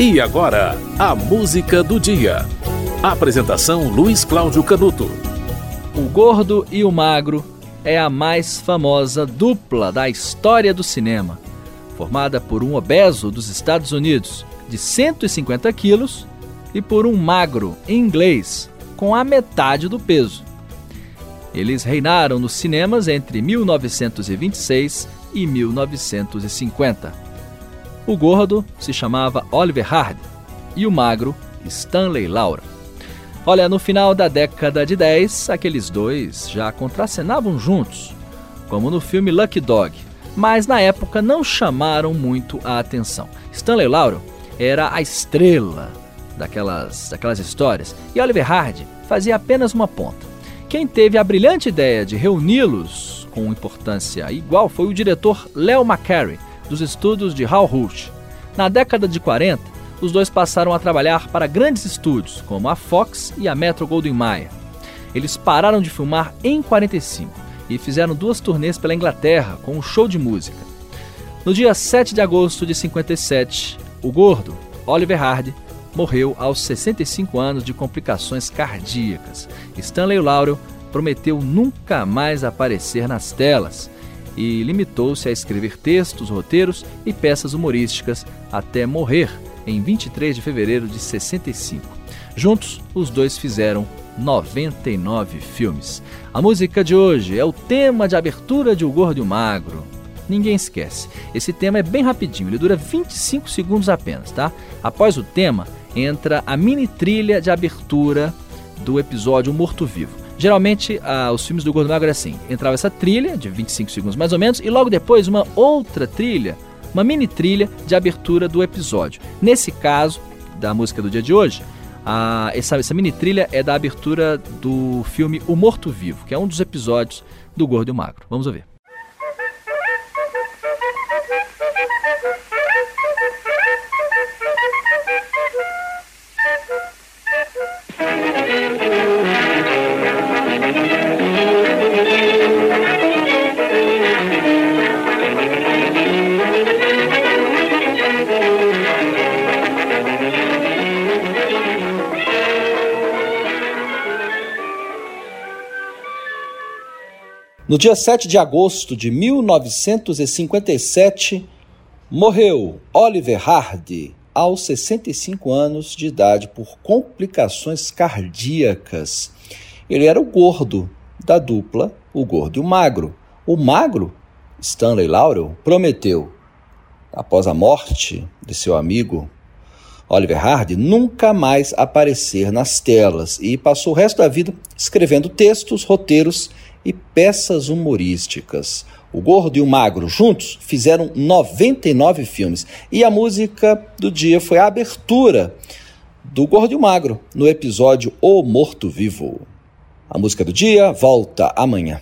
E agora, a música do dia. Apresentação Luiz Cláudio Canuto. O Gordo e o Magro é a mais famosa dupla da história do cinema, formada por um obeso dos Estados Unidos de 150 quilos e por um magro inglês com a metade do peso. Eles reinaram nos cinemas entre 1926 e 1950. O gordo se chamava Oliver Hardy e o magro Stanley Laura. Olha, no final da década de 10, aqueles dois já contracenavam juntos, como no filme Lucky Dog, mas na época não chamaram muito a atenção. Stanley Lauro era a estrela daquelas, daquelas histórias e Oliver Hardy fazia apenas uma ponta. Quem teve a brilhante ideia de reuni-los com importância igual foi o diretor Leo McCarey, dos estudos de Hal Hooch. Na década de 40, os dois passaram a trabalhar para grandes estúdios, como a Fox e a Metro Goldwyn Mayer. Eles pararam de filmar em 45 e fizeram duas turnês pela Inglaterra com um show de música. No dia 7 de agosto de 57, o gordo, Oliver Hardy, morreu aos 65 anos de complicações cardíacas. Stanley Laurel prometeu nunca mais aparecer nas telas e limitou-se a escrever textos, roteiros e peças humorísticas até morrer em 23 de fevereiro de 65. Juntos, os dois fizeram 99 filmes. A música de hoje é o tema de abertura de O Gordo e o Magro. Ninguém esquece. Esse tema é bem rapidinho, ele dura 25 segundos apenas, tá? Após o tema, entra a mini trilha de abertura do episódio Morto Vivo. Geralmente, ah, os filmes do Gordo Magro é assim: entrava essa trilha, de 25 segundos mais ou menos, e logo depois uma outra trilha, uma mini trilha de abertura do episódio. Nesse caso, da música do dia de hoje, ah, essa, essa mini trilha é da abertura do filme O Morto Vivo, que é um dos episódios do Gordo e o Magro. Vamos ouvir. No dia 7 de agosto de 1957, morreu Oliver Hardy aos 65 anos de idade por complicações cardíacas. Ele era o gordo da dupla, o gordo e o magro. O magro, Stanley Laurel, prometeu, após a morte de seu amigo Oliver Hardy, nunca mais aparecer nas telas e passou o resto da vida escrevendo textos, roteiros e peças humorísticas. O Gordo e o Magro juntos fizeram 99 filmes e a música do dia foi a abertura do Gordo e o Magro no episódio O Morto Vivo. A música do dia volta amanhã.